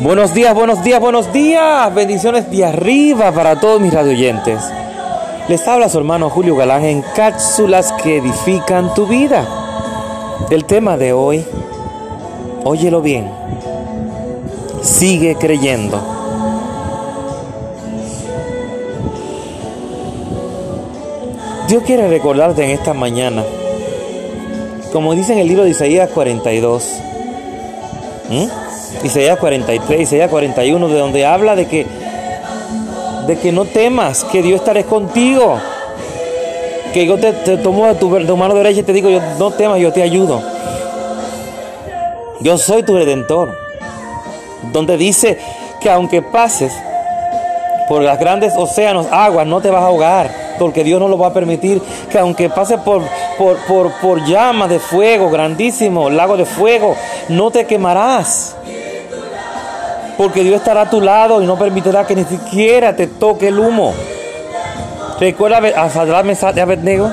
Buenos días, buenos días, buenos días. Bendiciones de arriba para todos mis radioyentes. Les habla su hermano Julio Galán en cápsulas que edifican tu vida. El tema de hoy, óyelo bien, sigue creyendo. Dios quiere recordarte en esta mañana, como dice en el libro de Isaías 42, Isaías 43, Isaías 41, de donde habla de que, de que no temas, que Dios estará contigo. Que yo te, tomo de tu, mano derecha y te digo, yo, no temas, yo te ayudo. Yo soy tu redentor. Donde dice que aunque pases por las grandes océanos, aguas, no te vas a ahogar, porque Dios no lo va a permitir. Que aunque pases por, por, por, por llamas de fuego, grandísimo, lago de fuego, no te quemarás porque Dios estará a tu lado y no permitirá que ni siquiera te toque el humo. Recuerda a Sadrach, Mesach Abednego.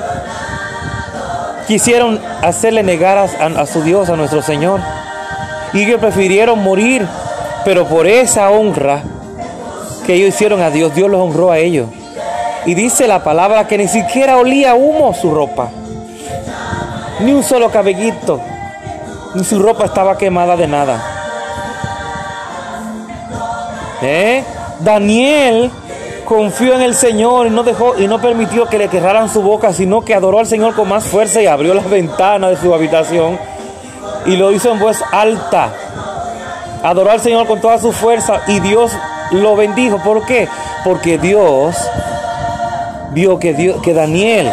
Quisieron hacerle negar a, su Dios, a nuestro Señor. Y ellos prefirieron morir, pero por esa honra que ellos hicieron a Dios, Dios los honró a ellos. Y dice la palabra que ni siquiera olía humo su ropa. Ni un solo cabellito. Ni su ropa estaba quemada de nada. ¿Eh? Daniel confió en el Señor y no dejó y no permitió que le cerraran su boca, sino que adoró al Señor con más fuerza y abrió las ventanas de su habitación y lo hizo en voz alta. Adoró al Señor con toda su fuerza y Dios lo bendijo. ¿Por qué? Porque Dios vio que, que Daniel,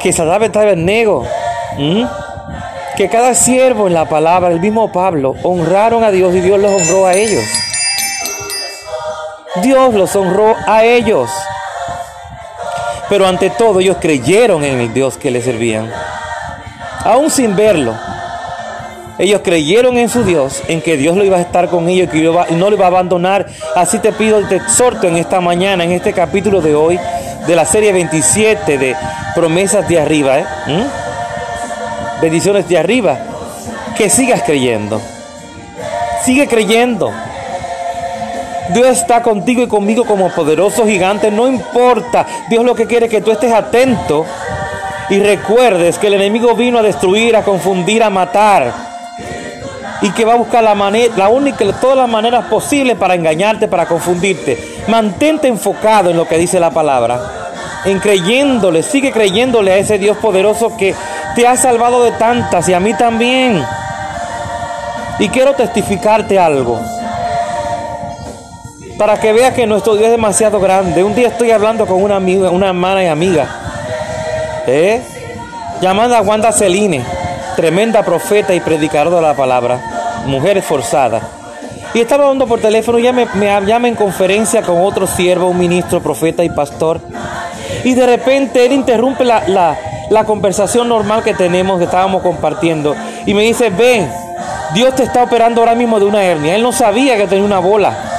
que Saddam estaba en nego, que cada siervo en la palabra, el mismo Pablo, honraron a Dios y Dios los honró a ellos. Dios los honró a ellos. Pero ante todo ellos creyeron en el Dios que les servían. Aún sin verlo. Ellos creyeron en su Dios, en que Dios lo iba a estar con ellos que no lo iba a abandonar. Así te pido te exhorto en esta mañana, en este capítulo de hoy, de la serie 27 de promesas de arriba. ¿eh? ¿Mm? Bendiciones de arriba. Que sigas creyendo. Sigue creyendo. Dios está contigo y conmigo como poderoso gigante, no importa. Dios lo que quiere es que tú estés atento y recuerdes que el enemigo vino a destruir, a confundir, a matar. Y que va a buscar la manera, la única, todas las maneras posibles para engañarte, para confundirte. Mantente enfocado en lo que dice la palabra. En creyéndole, sigue creyéndole a ese Dios poderoso que te ha salvado de tantas y a mí también. Y quiero testificarte algo para que veas que nuestro Dios es demasiado grande. Un día estoy hablando con una amiga, una hermana y amiga, ¿eh? llamada Wanda Celine, tremenda profeta y predicadora de la palabra, mujer esforzada. Y estaba hablando por teléfono, ya me, llama en conferencia con otro siervo, un ministro, profeta y pastor. Y de repente él interrumpe la, la, la conversación normal que tenemos, que estábamos compartiendo. Y me dice, ven, Dios te está operando ahora mismo de una hernia. Él no sabía que tenía una bola.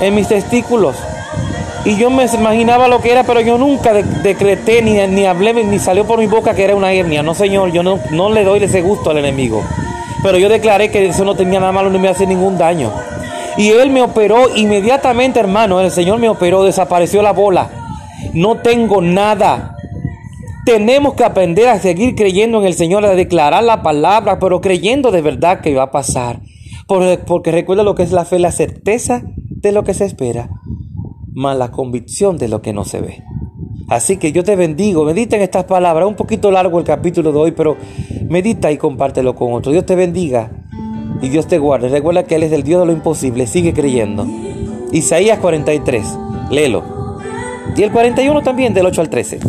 En mis testículos. Y yo me imaginaba lo que era, pero yo nunca decreté ni, ni hablé, ni salió por mi boca que era una hernia. No, Señor, yo no, no le doy ese gusto al enemigo. Pero yo declaré que eso no tenía nada malo, no me hace ningún daño. Y Él me operó inmediatamente, hermano. El Señor me operó, desapareció la bola. No tengo nada. Tenemos que aprender a seguir creyendo en el Señor, a declarar la palabra, pero creyendo de verdad que va a pasar. Porque, porque recuerda lo que es la fe, la certeza de lo que se espera, más la convicción de lo que no se ve. Así que yo te bendigo, medita en estas palabras, un poquito largo el capítulo de hoy, pero medita y compártelo con otro. Dios te bendiga y Dios te guarde. Recuerda que Él es el Dios de lo imposible, sigue creyendo. Isaías 43, léelo. Y el 41 también, del 8 al 13.